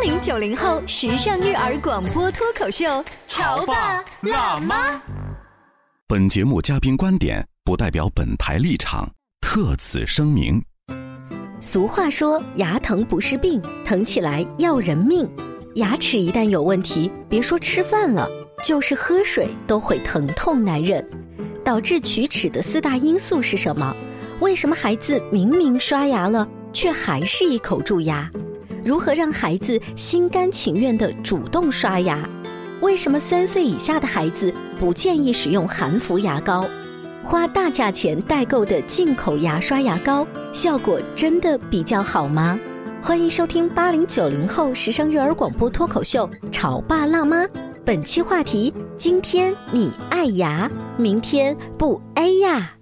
八零九零后时尚育儿广播脱口秀，潮爸辣妈。本节目嘉宾观点不代表本台立场，特此声明。俗话说，牙疼不是病，疼起来要人命。牙齿一旦有问题，别说吃饭了，就是喝水都会疼痛难忍。导致龋齿的四大因素是什么？为什么孩子明明刷牙了，却还是一口蛀牙？如何让孩子心甘情愿地主动刷牙？为什么三岁以下的孩子不建议使用含氟牙膏？花大价钱代购的进口牙刷牙膏，效果真的比较好吗？欢迎收听八零九零后时尚育儿广播脱口秀《潮爸辣妈》，本期话题：今天你爱牙，明天不哎呀。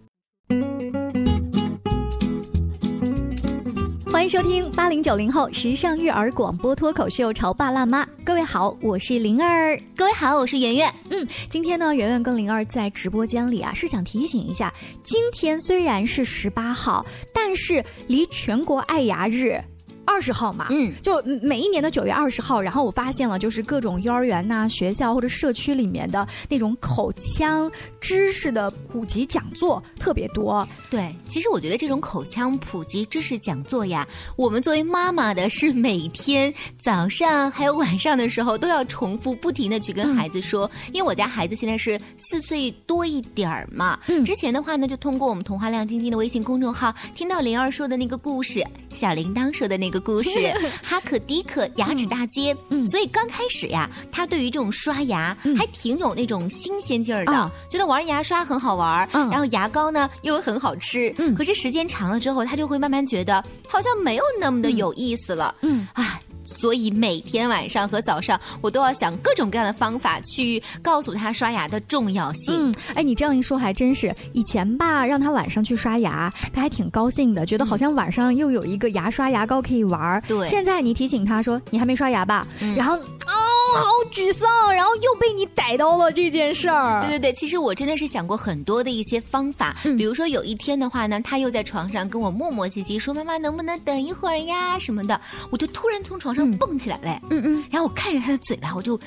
欢迎收听八零九零后时尚育儿广播脱口秀《潮爸辣妈》。各位好，我是灵儿。各位好，我是圆圆。嗯，今天呢，圆圆跟灵儿在直播间里啊，是想提醒一下，今天虽然是十八号，但是离全国爱牙日。二十号嘛，嗯，就每一年的九月二十号，然后我发现了，就是各种幼儿园呐、学校或者社区里面的那种口腔知识的普及讲座特别多。对，其实我觉得这种口腔普及知识讲座呀，我们作为妈妈的是每天早上还有晚上的时候都要重复不停的去跟孩子说，嗯、因为我家孩子现在是四岁多一点儿嘛，嗯，之前的话呢，就通过我们童话亮晶晶的微信公众号听到灵儿说的那个故事，小铃铛说的那个。故事。哈可迪可牙齿大街，嗯，所以刚开始呀，他对于这种刷牙还挺有那种新鲜劲儿的，嗯、觉得玩牙刷很好玩，嗯、然后牙膏呢又很好吃，嗯，可是时间长了之后，他就会慢慢觉得好像没有那么的有意思了，嗯。啊。所以每天晚上和早上，我都要想各种各样的方法去告诉他刷牙的重要性。嗯，哎，你这样一说还真是。以前吧，让他晚上去刷牙，他还挺高兴的，觉得好像晚上又有一个牙刷牙膏可以玩。对。现在你提醒他说你还没刷牙吧，嗯、然后哦，好沮丧，然后又被你逮到了这件事儿。对对对，其实我真的是想过很多的一些方法，嗯、比如说有一天的话呢，他又在床上跟我磨磨唧唧说：“妈妈能不能等一会儿呀？”什么的，我就突然从床上蹦起来嘞。嗯嗯，然后我看着他的嘴巴，我就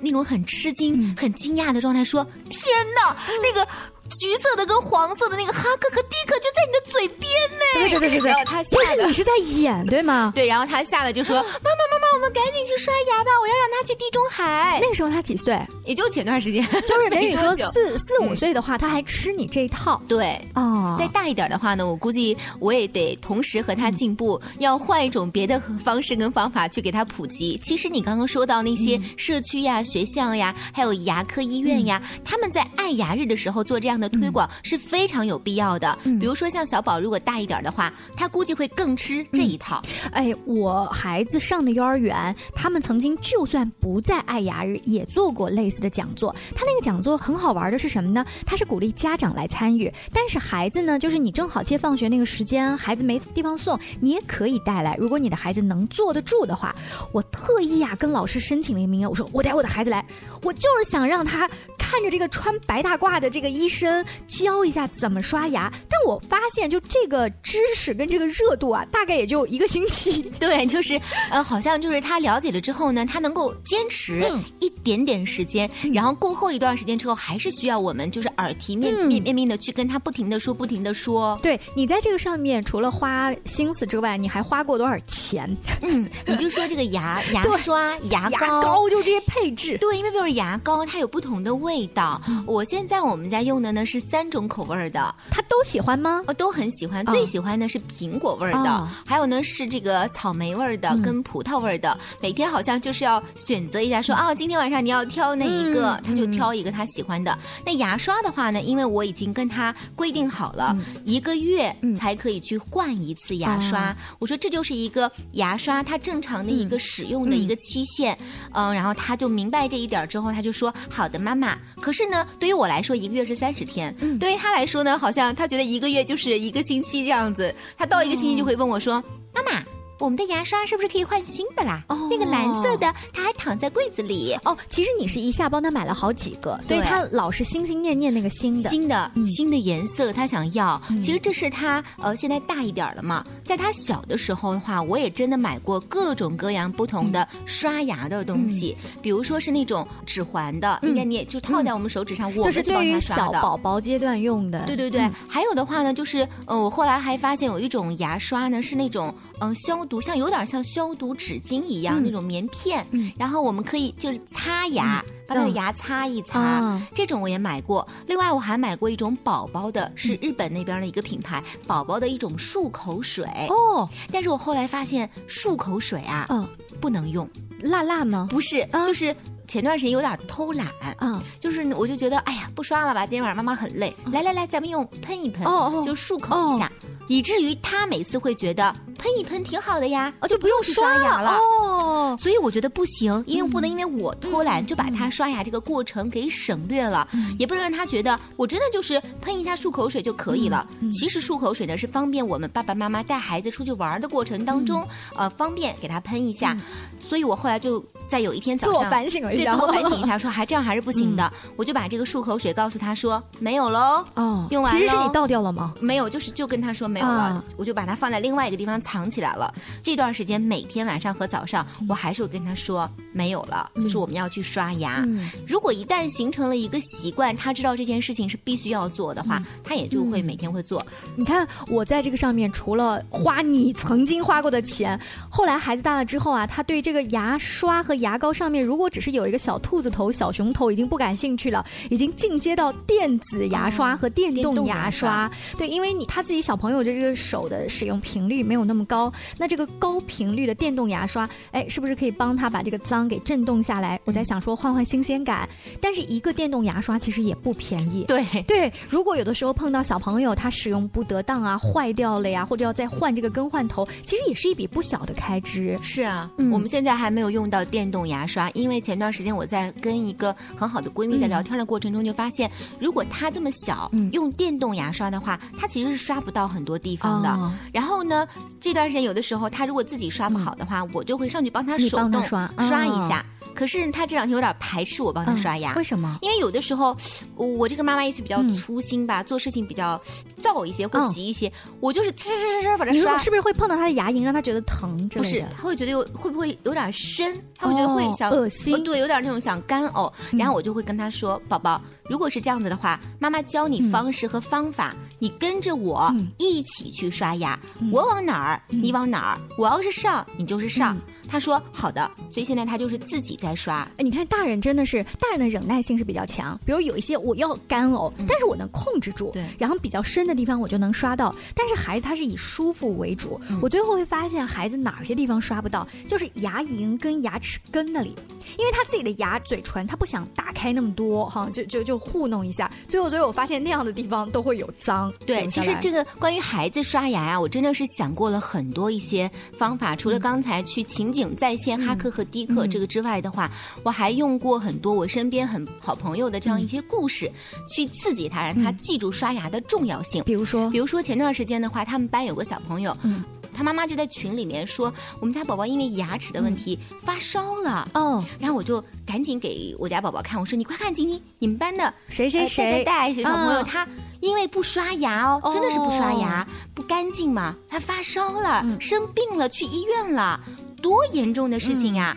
那种很吃惊、嗯、很惊讶的状态说：“天哪，那个橘色的跟黄色的那个哈克和迪克就在你的嘴边呢！”对对对对对，然后他就是你是在演对吗？对，然后他吓得就说：“ 妈妈妈妈，我们赶紧去刷牙吧，我要让他去地中海。”那个时候他几岁？也就前段时间，就是等于说 四四五岁的话，他还吃你这一套。对哦，再大一点的话呢，我估计我也得同时和他进步，要换一种别的方式跟方法去给他普及。其实你刚刚说到那些社区呀、学校呀，还有牙科医院呀，他们在爱牙日的时候做这样的推广是非常有必要的。比如说像小宝，如果大一点的话，他估计会更吃这一套。哎，我孩子上的幼儿园，他们曾经就算不在爱牙日，也做过类似的讲座。他那个讲座很好玩的是什么呢？他是鼓励家长来参与，但是孩子呢，就是你正好接放学那个时间，孩子没地方送，你也可以带来。如果你的孩子能坐得住的话，我特意啊跟老师申请了一个名额，我说我带我的孩子来，我就是想让他看着这个穿白大褂的这个医生教一下怎么刷牙。但我发现，就这个知识跟这个热度啊，大概也就一个星期。对，就是呃，好像就是他了解了之后呢，他能够坚持一点点时间，嗯、然后过后一段时间之后，还是需要我们就是耳提面面面面的去跟他不停的说，不停的说。对你在这个上面除了花心思之外，你还花过多少钱？嗯，你就说这个牙 牙刷、牙膏，牙膏就这些配置。对，因为比如牙膏它有不同的味道。我现在我们家用的呢是三种口味的，他都喜欢。吗？哦，都很喜欢，哦最喜欢的是苹果味儿的，哦还有呢是这个草莓味儿的、嗯。跟葡萄味儿的。每天好像就是要选择一下说，哦，今天晚上你要挑哪一个，嗯他就挑一个他喜欢的。那牙刷的话呢，因为我已经跟他规定好了，一个月嗯。才可以去换一次牙刷。哦我说这就是一个牙刷它正常的一个使用的一个期限，嗯、然后他就明白这一点之后，他就说好的，妈妈。可是呢，对于我来说，一个月是三十天，嗯对于他来说呢，好像他觉得一个月就是一个星期这样子。他到一个星期就会问我说：“妈妈。”我们的牙刷是不是可以换新的啦？哦那个蓝色的，它还躺在柜子里。哦，其实你是一下帮他买了好几个，所以对他老是心心念念那个新的。新的、嗯新的颜色，他想要。嗯其实这是他呃现在大一点儿了嘛，在他小的时候的话，我也真的买过各种各样不同的刷牙的东西，比如说是那种指环的，嗯应该你也就套在我们手指上，我是们就帮对于他刷的。小宝宝阶段用的。对对对，嗯还有的话呢，就是呃，我后来还发现有一种牙刷呢，是那种嗯、呃消毒，像有点像消毒纸巾一样、嗯那种棉片，嗯然后我们可以就是擦牙，把他的嗯牙擦一擦。啊这种我也买过，另外我还买过一种宝宝的，是日本那边的一个品牌，宝宝的一种漱口水。哦，但是我后来发现漱口水啊、嗯，不能用，辣辣吗？不是，啊就是前段时间有点偷懒。啊，就是我就觉得，哎呀，不刷了吧，今天晚上妈妈很累，来来来，咱们用喷一喷，哦哦就漱口一下，以至于他每次会觉得喷一喷挺好的呀，哦，就不用去刷牙了。哦，所以我觉得不行，因为不能因为我偷嗯懒就把他刷牙这个过程给省略了，也不能让他觉得我真的就是喷一下漱口水就可以了。嗯其实漱口水呢是方便我们爸爸妈妈带孩子出去玩的过程当中，嗯呃，方便给他喷一下。所以我后来就在有一天早上自我反省了对自我反省一下，说还这样还是不行的，我就把这个漱口水告诉他说没有喽。哦，用完喽其实是你倒掉了吗？没有，就是就跟他说没有了，啊我就把它放在另外一个地方藏起来了。这段时间每天晚上和早上，我还是会跟他说没有了，就是我们要去刷牙。嗯如果一旦形成了一个习惯，他知道这件事情是必须要做的话，嗯他也就会每天会做。你看我在这个上面，除了花你曾经花过的钱，后来孩子大了之后啊，他对这个牙刷和牙膏上面，如果只是有一个小兔子头、小熊头，已经不感兴趣了，已经进阶到电子牙刷和电动牙牙刷。对，因为你他自己小朋友的这个手的使用频率没有那么高，那这个高频率的电动牙刷，哎，是不是可以帮他把这个脏给震动下来？我在想说换换新鲜感，但是一个电动牙刷其实也不便宜。对，对，如果有的时候碰到小朋友他使用不得当啊，坏掉了呀，或者要再换这个更换头，其实也是一笔不小的开支。是啊，嗯我们现在还没有用到电动牙刷，因为前段时间我在跟一个很好的闺蜜在聊天的过程中，就发现，如果她这么小、嗯用电动牙刷的话，她其实是刷不到很多地方的。哦然后呢，这段时间有的时候她如果自己刷不好的话，我就会上去帮她手动刷一下。可是他这两天有点排斥我帮她嗯刷牙。为什么？因为有的时候，我我这个妈妈也许比较嗯粗心吧，做事情比较躁一些或嗯急一些，我就是吱吱吱吱把它刷你。是不是会碰到他的牙龈，让他觉得疼不是？，他会觉得有会不会有点深？他会觉得会哦想、恶心呃对，有点那种想干呕。然后我就会跟他说：“宝宝，如果是这样子的话，妈妈教你方式和方法，你跟着我嗯一起去刷牙。我往哪儿，你往哪儿。我要是上，你就是上。他说：“好的。”所以现在他就是自己在刷。哎，你看大人真的是，大人的忍耐性是比较强。比如有一些我要干呕，但是我能控制住，对然后比较深的地方我就能刷到。但是孩子他是以舒服为主，我最后会发现孩子哪些地方刷不到，就是牙龈跟牙齿根那里，因为他自己的牙嘴唇他不想打开那么多哈，就就就糊弄一下。最后最后我发现那样的地方都会有脏。对，其实这个关于孩子刷牙呀、我真的是想过了很多一些方法。除了刚才去情景在线哈克和迪克这个之外的话，我还用过很多我身边很好朋友的这样一些故事，去刺激他，让他记住刷牙的重要性。比如说？比如说前段时间的话，他们班有个小朋友，嗯。他妈妈就在群里面说，我们家宝宝因为牙齿的问题、发烧了。哦，然后我就赶紧给我家宝宝看，我说：“你快看，晶晶，你们班的谁谁呃谁？带带带小朋友，啊他因为不刷牙哦，真的是不刷牙，哦。不干净嘛，他发烧了，嗯。生病了，去医院了，多严重的事情呀！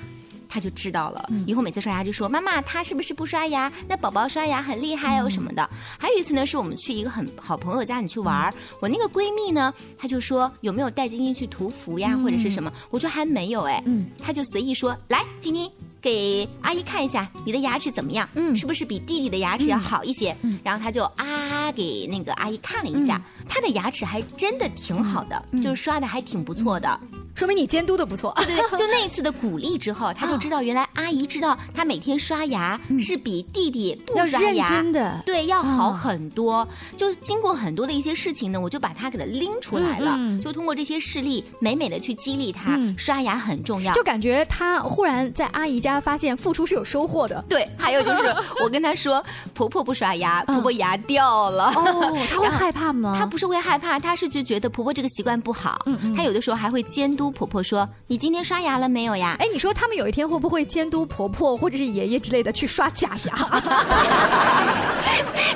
他就知道了，嗯以后每次刷牙就说：“妈妈，他是不是不刷牙？那宝宝刷牙很厉害嗯哦什么的。”还有一次呢，是我们去一个很好朋友家里去玩儿，我那个闺蜜呢，她就说有没有带晶晶去涂氟呀，或者是什么？我说还没有哎，嗯她就随意说：“来，晶晶，给阿姨看一下你的牙齿怎么样？嗯是不是比弟弟的牙齿要好一些？然后她就啊给那个阿姨看了一下，她的牙齿还真的挺好的，就是刷的还挺不错的。说明你监督的不错。对对，就那一次的鼓励之后，他就知道原来阿姨知道他每天刷牙是比弟弟不要认刷牙真的对要好啊很多。就经过很多的一些事情呢，我就把他给他拎出来了，就通过这些事例，美美的去激励他，嗯刷牙很重要。就感觉他忽然在阿姨家发现付出是有收获的。对，还有就是我跟他说，婆婆不刷牙，嗯婆婆牙掉了。哦，他会害怕吗？他不是会害怕，他是就觉得婆婆这个习惯不好。嗯嗯她有的时候还会监督婆婆说：“你今天刷牙了没有呀？”哎，你说他们有一天会不会监督婆婆或者是爷爷之类的去刷假牙？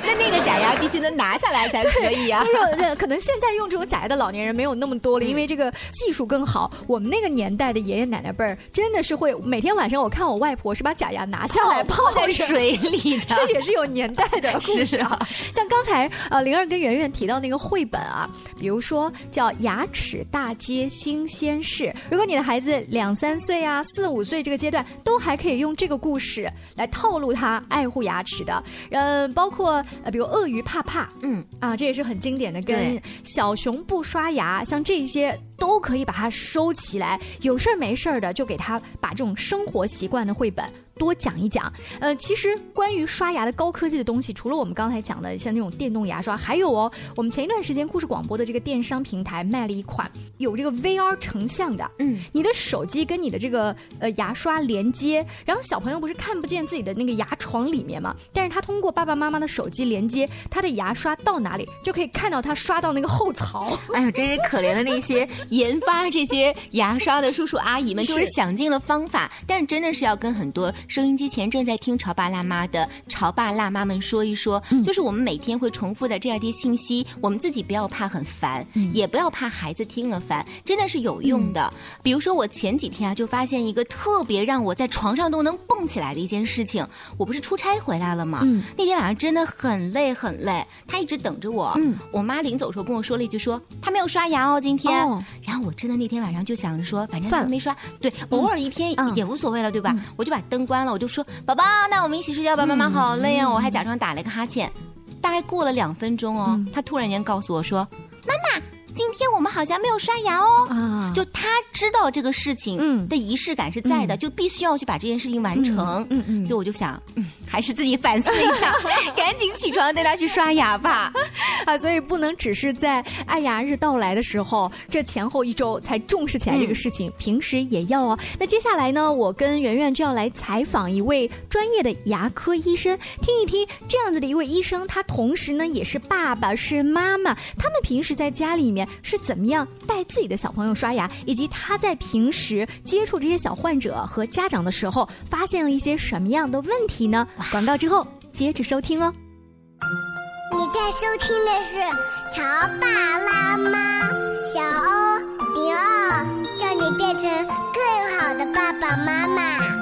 那那个假牙必须能拿下来才可以啊就。是呃可能现在用这种假牙的老年人没有那么多了，因为这个技术更好。我们那个年代的爷爷奶奶辈儿，真的是会每天晚上我看我外婆是把假牙拿下来泡在水里的。这也是有年代的故事啊。像刚才呃灵儿跟圆圆提到那个绘本啊，比如说叫《牙齿大街新鲜事》，如果你的孩子两三岁啊、四五岁这个阶段，都还可以用这个故事来套路他爱护牙齿的。嗯，包括呃比如鳄鱼怕怕，嗯，啊，这也是很经典的，跟小熊不刷牙，像这些都可以把它收起来，有事儿没事儿的就给他把这种生活习惯的绘本。多讲一讲，呃，其实关于刷牙的高科技的东西，除了我们刚才讲的像那种电动牙刷，还有哦，我们前一段时间故事广播的这个电商平台卖了一款有这个 VR 成像的，嗯，你的手机跟你的这个呃牙刷连接，然后小朋友不是看不见自己的那个牙床里面嘛，但是他通过爸爸妈妈的手机连接，他的牙刷到哪里就可以看到他刷到那个后槽。哎呦，真是可怜的那些研发这些牙刷的叔叔阿姨们，就是是想尽了方法，但是真的是要跟很多收音机前正在听潮爸辣妈的潮爸辣妈们说一说，就是我们每天会重复的这样一些信息，我们自己不要怕很烦，也不要怕孩子听了烦，真的是有用的。比如说我前几天啊，就发现一个特别让我在床上都能蹦起来的一件事情，我不是出差回来了吗？嗯那天晚上真的很累很累，他一直等着我。嗯我妈临走的时候跟我说了一句说他没有刷牙哦，今天。哦然后我真的那天晚上就想着说，反正算了。没刷，对，偶尔一天嗯。也无所谓了，对吧？我就把灯关了，我就说宝宝，那我们一起睡觉吧，妈妈好累嗯。啊，我还假装打了一个哈欠。大概过了两分钟哦，嗯。他突然间告诉我说，妈妈，今天我们好像没有刷牙哦。啊就他知道这个事情嗯的仪式感是在的，就必须要去把这件事情完成。嗯嗯嗯所以我就想，嗯，还是自己反思一下，赶紧起床带他去刷牙吧。啊，所以不能只是在爱牙日到来的时候，这前后一周才重视起来这个事情，平时也要哦。那接下来呢，我跟圆圆就要来采访一位专业的牙科医生，听一听这样子的一位医生，他同时呢也是爸爸是妈妈，他们平时在家里面是怎么样带自己的小朋友刷牙，以及他在平时接触这些小患者和家长的时候，发现了一些什么样的问题呢？广告之后接着收听哦。你在收听的是《乔爸辣妈》，小欧迪奥，叫你变成更好的爸爸妈妈。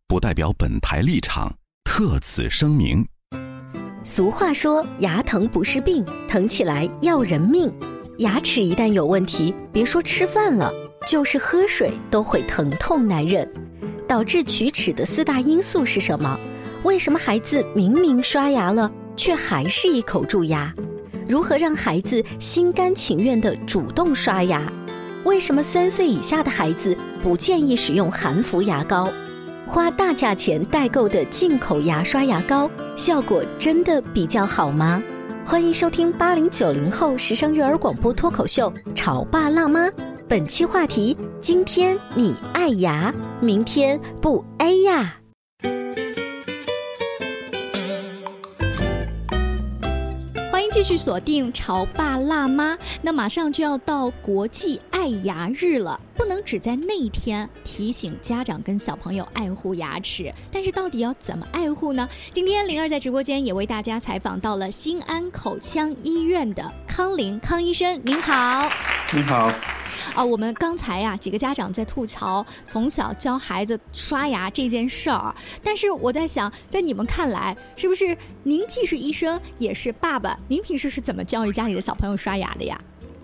不代表本台立场，特此声明。俗话说，牙疼不是病，疼起来要人命。牙齿一旦有问题，别说吃饭了，就是喝水都会疼痛难忍。导致龋齿的四大因素是什么？为什么孩子明明刷牙了，却还是一口蛀牙？如何让孩子心甘情愿地主动刷牙？为什么三岁以下的孩子不建议使用含氟牙膏？花大价钱代购的进口牙刷牙膏，效果真的比较好吗？欢迎收听八零九零后时尚育儿广播脱口秀《潮爸辣妈》。本期话题：今天你爱牙，明天不哎呀。继续锁定《潮爸辣妈》。那马上就要到国际爱牙日了，不能只在那一天提醒家长跟小朋友爱护牙齿。但是到底要怎么爱护呢？今天灵儿在直播间也为大家采访到了新安口腔医院的康林康医生，您好。你好。啊，我们刚才呀，几个家长在吐槽从小教孩子刷牙这件事儿，但是我在想，在你们看来，是不是您既是医生也是爸爸？您平时是怎么教育家里的小朋友刷牙的呀？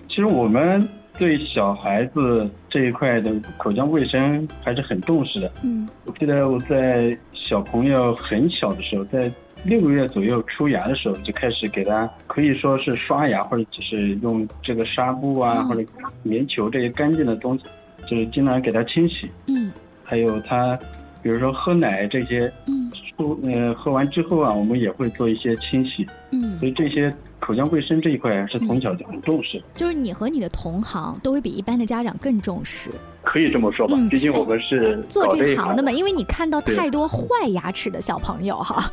其实我们对小孩子这一块的口腔卫生还是很重视的。嗯，我记得我在小朋友很小的时候，在。六个月左右出牙的时候，就开始给他可以说是刷牙，或者就是用这个纱布啊，或者棉球这些干净的东西，就是经常给他清洗。嗯。还有他，比如说喝奶这些，嗯，出呃喝完之后啊，我们也会做一些清洗。嗯。所以这些口腔卫生这一块是从小就很重视。就是你和你的同行都会比一般的家长更重视。可以这么说吧，毕竟我们是做这行的嘛，因为你看到太多坏牙齿的小朋友哈，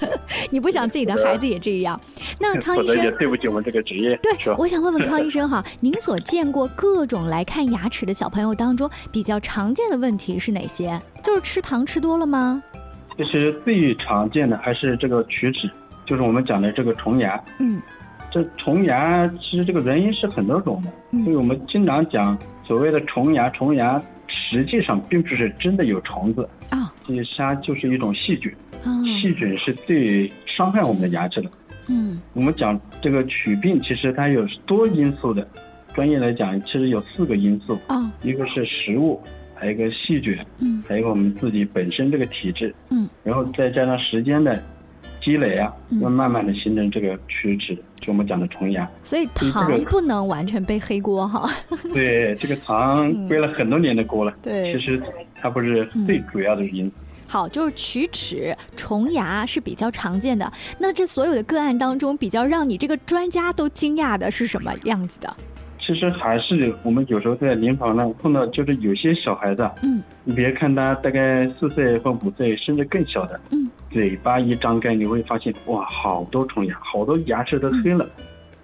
你不想自己的孩子也这样。那 康医生也对不起我们这个职业。对，我想问问 康医生哈，您所见过各种来看牙齿的小朋友当中，比较常见的问题是哪些？就是吃糖吃多了吗？其实最常见的还是这个龋齿，就是我们讲的这个虫牙。嗯，这虫牙其实这个原因是很多种的，所以我们经常讲所谓的虫牙，虫牙。实际上并不是真的有虫子啊，这些它就是一种细菌。嗯，细菌是最伤害我们的牙齿的。嗯，我们讲这个龋病，其实它有多因素的。专业来讲，其实有四个因素。啊，一个是食物，还有一个细菌，嗯，还有一个我们自己本身这个体质，嗯，然后再加上时间的积累啊，会慢慢的形成这个龋齿，就我们讲的虫牙。所以糖不能完全背黑锅哈。对，这个糖背了很多年的锅了。对，其实它不是最主要的因素。好，就是龋齿、虫牙是比较常见的。那这所有的个案当中，比较让你这个专家都惊讶的是什么样子的？其实还是我们有时候在临床上碰到，就是有些小孩子，嗯，你别看他大概四岁或五岁，甚至更小的，嗯，嘴巴一张开，你会发现哇，好多虫牙，好多牙齿都黑了，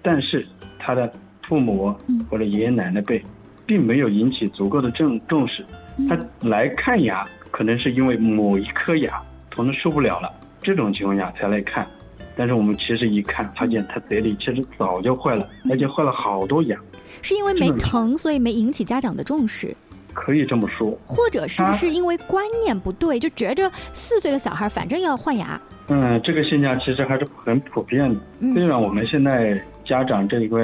但是他的父母或者爷爷奶奶辈，并没有引起足够的重重视，他来看牙，可能是因为某一颗牙疼的受不了了，这种情况下才来看。但是我们其实一看，发现他嘴里其实早就坏了，而且坏了好多牙。是因为没疼，所以没引起家长的重视。可以这么说。或者是不是因为观念不对，就觉着四岁的小孩反正要换牙？嗯，这个现象其实还是很普遍的。虽然我们现在家长这一块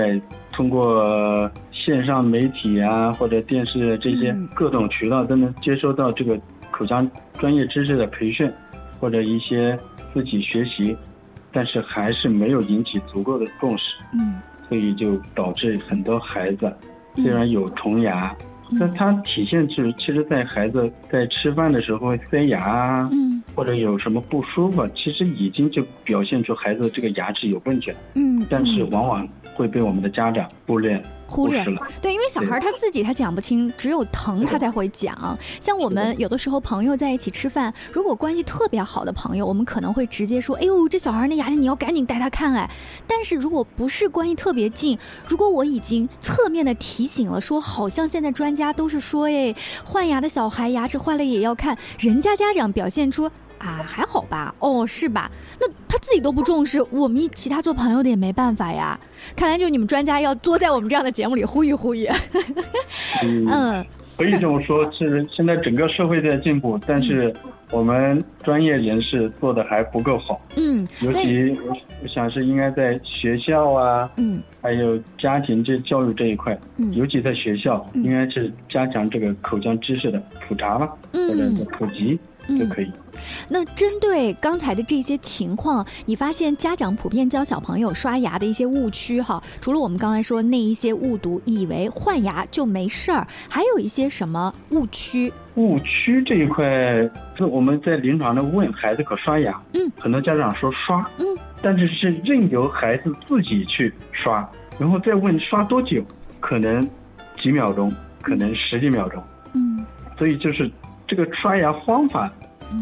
通过线上媒体啊，或者电视这些各种渠道都能接收到这个口腔专业知识的培训，或者一些自己学习。但是还是没有引起足够的重视，嗯，所以就导致很多孩子虽然有虫牙，但它体现是其实，在孩子在吃饭的时候塞牙，嗯，或者有什么不舒服，其实已经就表现出孩子这个牙齿有问题了，嗯，但是往往会被我们的家长忽略。忽略了，对，因为小孩他自己他讲不清，只有疼他才会讲。像我们有的时候朋友在一起吃饭，如果关系特别好的朋友，我们可能会直接说：“哎呦，这小孩那牙齿你要赶紧带他看。”哎，但是如果不是关系特别近，如果我已经侧面的提醒了，说好像现在专家都是说，哎，换牙的小孩牙齿坏了也要看，人家家长表现出。啊，还好吧？哦，是吧？那他自己都不重视，我们其他做朋友的也没办法呀。看来就你们专家要多在我们这样的节目里呼吁呼吁。嗯，可以这么说，是现在整个社会在进步，但是我们专业人士做的还不够好。嗯，尤其我想是应该在学校啊，嗯，还有家庭这教育这一块，嗯，尤其在学校，应该是加强这个口腔知识的普查吧，或者是普及。就可以。那针对刚才的这些情况，你发现家长普遍教小朋友刷牙的一些误区哈，除了我们刚才说那一些误读，以为换牙就没事儿，还有一些什么误区？误区这一块，是我们在临床上问孩子可刷牙，嗯，很多家长说刷，嗯，但是是任由孩子自己去刷，然后再问刷多久，可能几秒钟，可能十几秒钟，嗯，所以就是这个刷牙方法，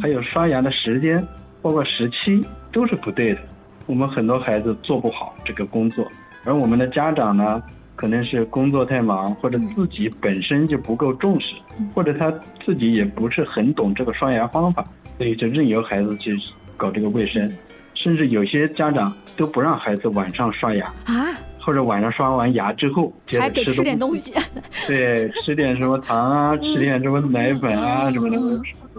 还有刷牙的时间，包括时期都是不对的。我们很多孩子做不好这个工作，而我们的家长呢，可能是工作太忙，或者自己本身就不够重视，或者他自己也不是很懂这个刷牙方法，所以就任由孩子去搞这个卫生，甚至有些家长都不让孩子晚上刷牙。啊，或者晚上刷完牙之后接还给吃着吃点东西。对，吃点什么糖啊，吃点什么奶粉啊什么的，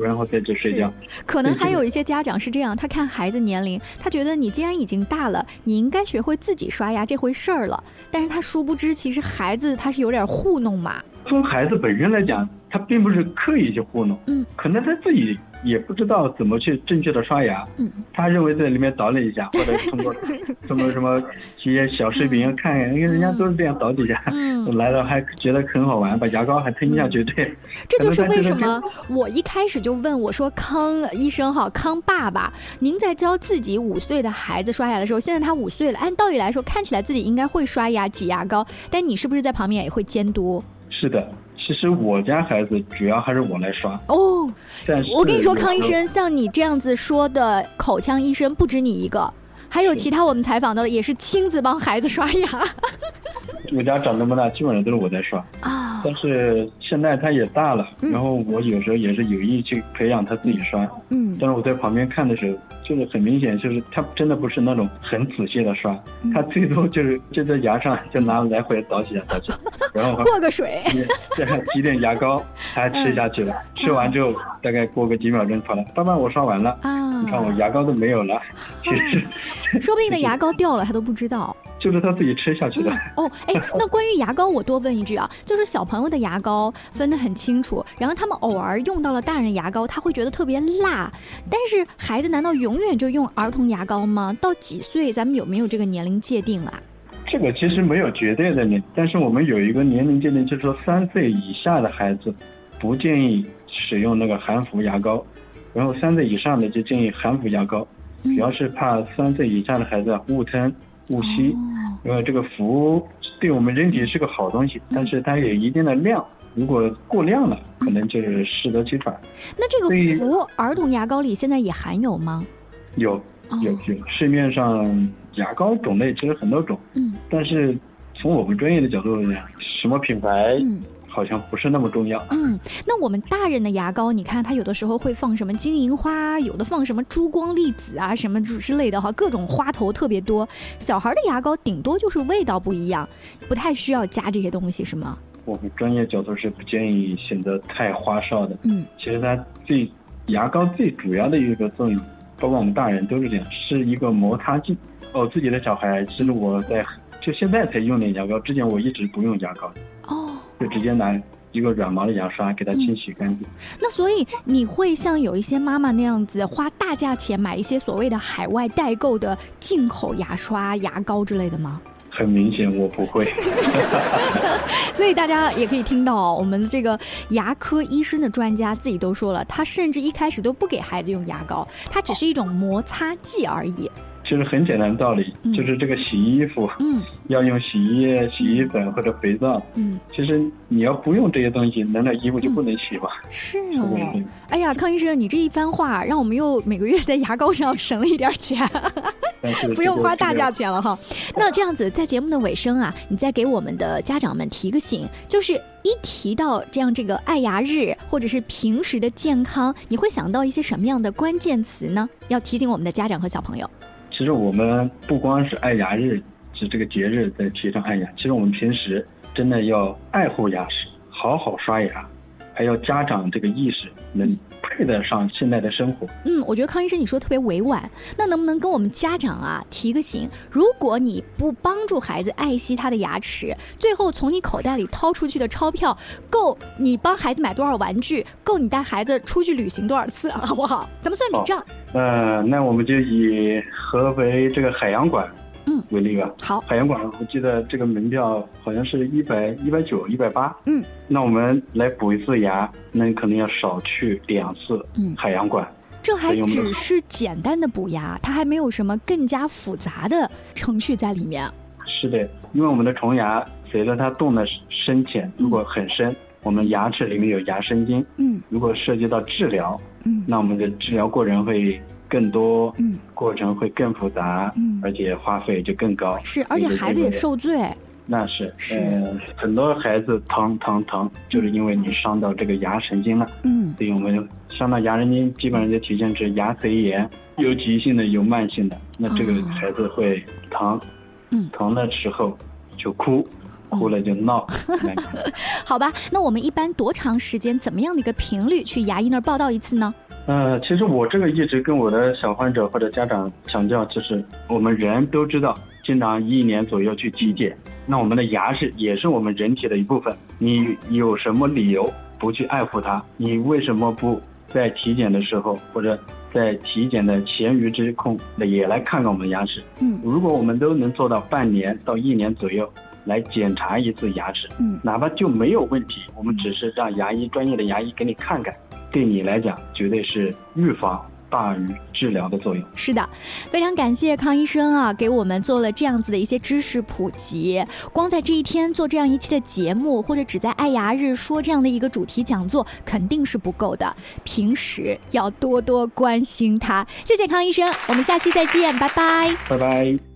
然后再去睡觉。可能还有一些家长是这样，他看孩子年龄，他觉得你既然已经大了，你应该学会自己刷牙这回事儿了。但是他殊不知，其实孩子他是有点糊弄嘛。从孩子本身来讲，他并不是刻意去糊弄，嗯，可能他自己也不知道怎么去正确的刷牙，嗯，他认为在里面捣了一下，或者通过 什么什么一些小视频看看，因为人家都是这样捣几下，嗯 来了还觉得很好玩，把牙膏还吞下去，对，这就是为什么我一开始就问我说：“康医生哈，康爸爸，您在教自己五岁的孩子刷牙的时候，现在他五岁了，按道理来说，看起来自己应该会刷牙、挤牙膏，但你是不是在旁边也会监督？是的。其实我家孩子主要还是我来刷，哦，我跟你说，康医生，像你这样子说的口腔医生不止你一个，还有其他我们采访到的也是亲自帮孩子刷牙 我家长这么大，基本上都是我在刷。啊。但是现在他也大了，然后我有时候也是有意去培养他自己刷。嗯但是我在旁边看的时候，就是很明显，就是他真的不是那种很仔细的刷，嗯他最多就是 就在牙上就拿来回倒几下倒几下，然后过个水 再挤点牙膏，他还吃下去了。吃完之后大概过个几秒钟，跑来，爸爸我刷完了，啊你看我牙膏都没有了，其实说不定的牙膏掉了，他都不知道。就是他自己吃下去的。哦，哎，那关于牙膏，我多问一句啊，就是小朋友的牙膏分得很清楚，然后他们偶尔用到了大人牙膏，他会觉得特别辣。但是孩子难道永远就用儿童牙膏吗？到几岁咱们有没有这个年龄界定啊？这个其实没有绝对的年，但是我们有一个年龄界定，就是说三岁以下的孩子不建议使用那个含氟牙膏，然后三岁以上的就建议含氟牙膏，主要是怕三岁以下的孩子啊误吞误吸，因为这个氟对我们人体是个好东西，但是它有一定的量，如果过量了，可能就是适得其反。那这个氟儿童牙膏里现在也含有吗？有有有，市面上牙膏种类其实很多种，嗯，但是从我们专业的角度来讲，什么品牌嗯好像不是那么重要。嗯，那我们大人的牙膏，你看它有的时候会放什么金银花，有的放什么珠光粒子啊，什么之之类的哈，各种花头特别多。小孩的牙膏顶多就是味道不一样，不太需要加这些东西，是吗？我们专业角度是不建议选择太花哨的。嗯，其实它最牙膏最主要的一个作用，包括我们大人都是这样，是一个摩擦剂。哦，自己的小孩，其实我在就现在才用点牙膏，之前我一直不用牙膏。哦，就直接拿一个软毛的牙刷给它清洗干净。那所以你会像有一些妈妈那样子花大价钱买一些所谓的海外代购的进口牙刷、牙膏之类的吗？很明显，我不会。所以大家也可以听到，我们这个牙科医生的专家自己都说了，他甚至一开始都不给孩子用牙膏，它只是一种摩擦剂而已。其实很简单的道理，就是这个洗衣服，嗯，要用洗衣液、洗衣粉或者肥皂，嗯，其实你要不用这些东西，难道衣服就不能洗吗？是是不是哦，哎呀，康医生，你这一番话让我们又每个月在牙膏上省了一点钱，不用花大价。钱了哈。那这样子，在节目的尾声啊，你再给我们的家长们提个醒，就是一提到这样这个爱牙日，或者是平时的健康，你会想到一些什么样的关键词呢？要提醒我们的家长和小朋友。其实我们不光是爱牙日，是这个节日在提倡爱牙，其实我们平时真的要爱护牙齿，好好刷牙，还要家长这个意识，能配得上现在的生活。嗯，我觉得康医生你说特别委婉，那能不能跟我们家长啊提个醒？如果你不帮助孩子爱惜他的牙齿，最后从你口袋里掏出去的钞票够你帮孩子买多少玩具，够你带孩子出去旅行多少次，好不好？咱们算笔账。呃，那我们就以合肥这个海洋馆。嗯，为例吧。好，海洋馆，我记得这个门票好像是一百一百九、一百八。嗯，那我们来补一次牙，那可能要少去两次。嗯，海洋馆，这还只是简单的补牙，它还没有什么更加复杂的程序在里面。是的，因为我们的虫牙随着它洞的深浅，如果很深，我们牙齿里面有牙神经。嗯，如果涉及到治疗，嗯，那我们的治疗过程会。更多，嗯，过程会更复杂，嗯，而且花费就更高。是，而且孩子也受罪。那是，嗯，很多孩子疼疼疼，就是因为你伤到这个牙神经了。嗯，所以我们伤到牙神经，基本上就体现是牙髓炎，有急性的，有慢性的。那这个孩子会疼，嗯，疼的时候就哭，哭了就闹。好吧，那我们一般多长时间，怎么样的一个频率去牙医那儿报道一次呢？呃，其实我这个一直跟我的小患者或者家长强调，就是我们人都知道，经常一年左右去体检。那我们的牙是也是我们人体的一部分，你有什么理由不去爱护它？你为什么不在体检的时候或者在体检的闲余之空也来看看我们的牙齿？嗯，如果我们都能做到半年到一年左右来检查一次牙齿，嗯，哪怕就没有问题，我们只是让牙医专业的牙医给你看看。对你来讲，绝对是预防大于治疗的作用。是的，非常感谢康医生啊，给我们做了这样子的一些知识普及。光在这一天做这样一期的节目，或者只在爱牙日说这样的一个主题讲座，肯定是不够的。平时要多多关心他。谢谢康医生，我们下期再见，拜拜，拜拜。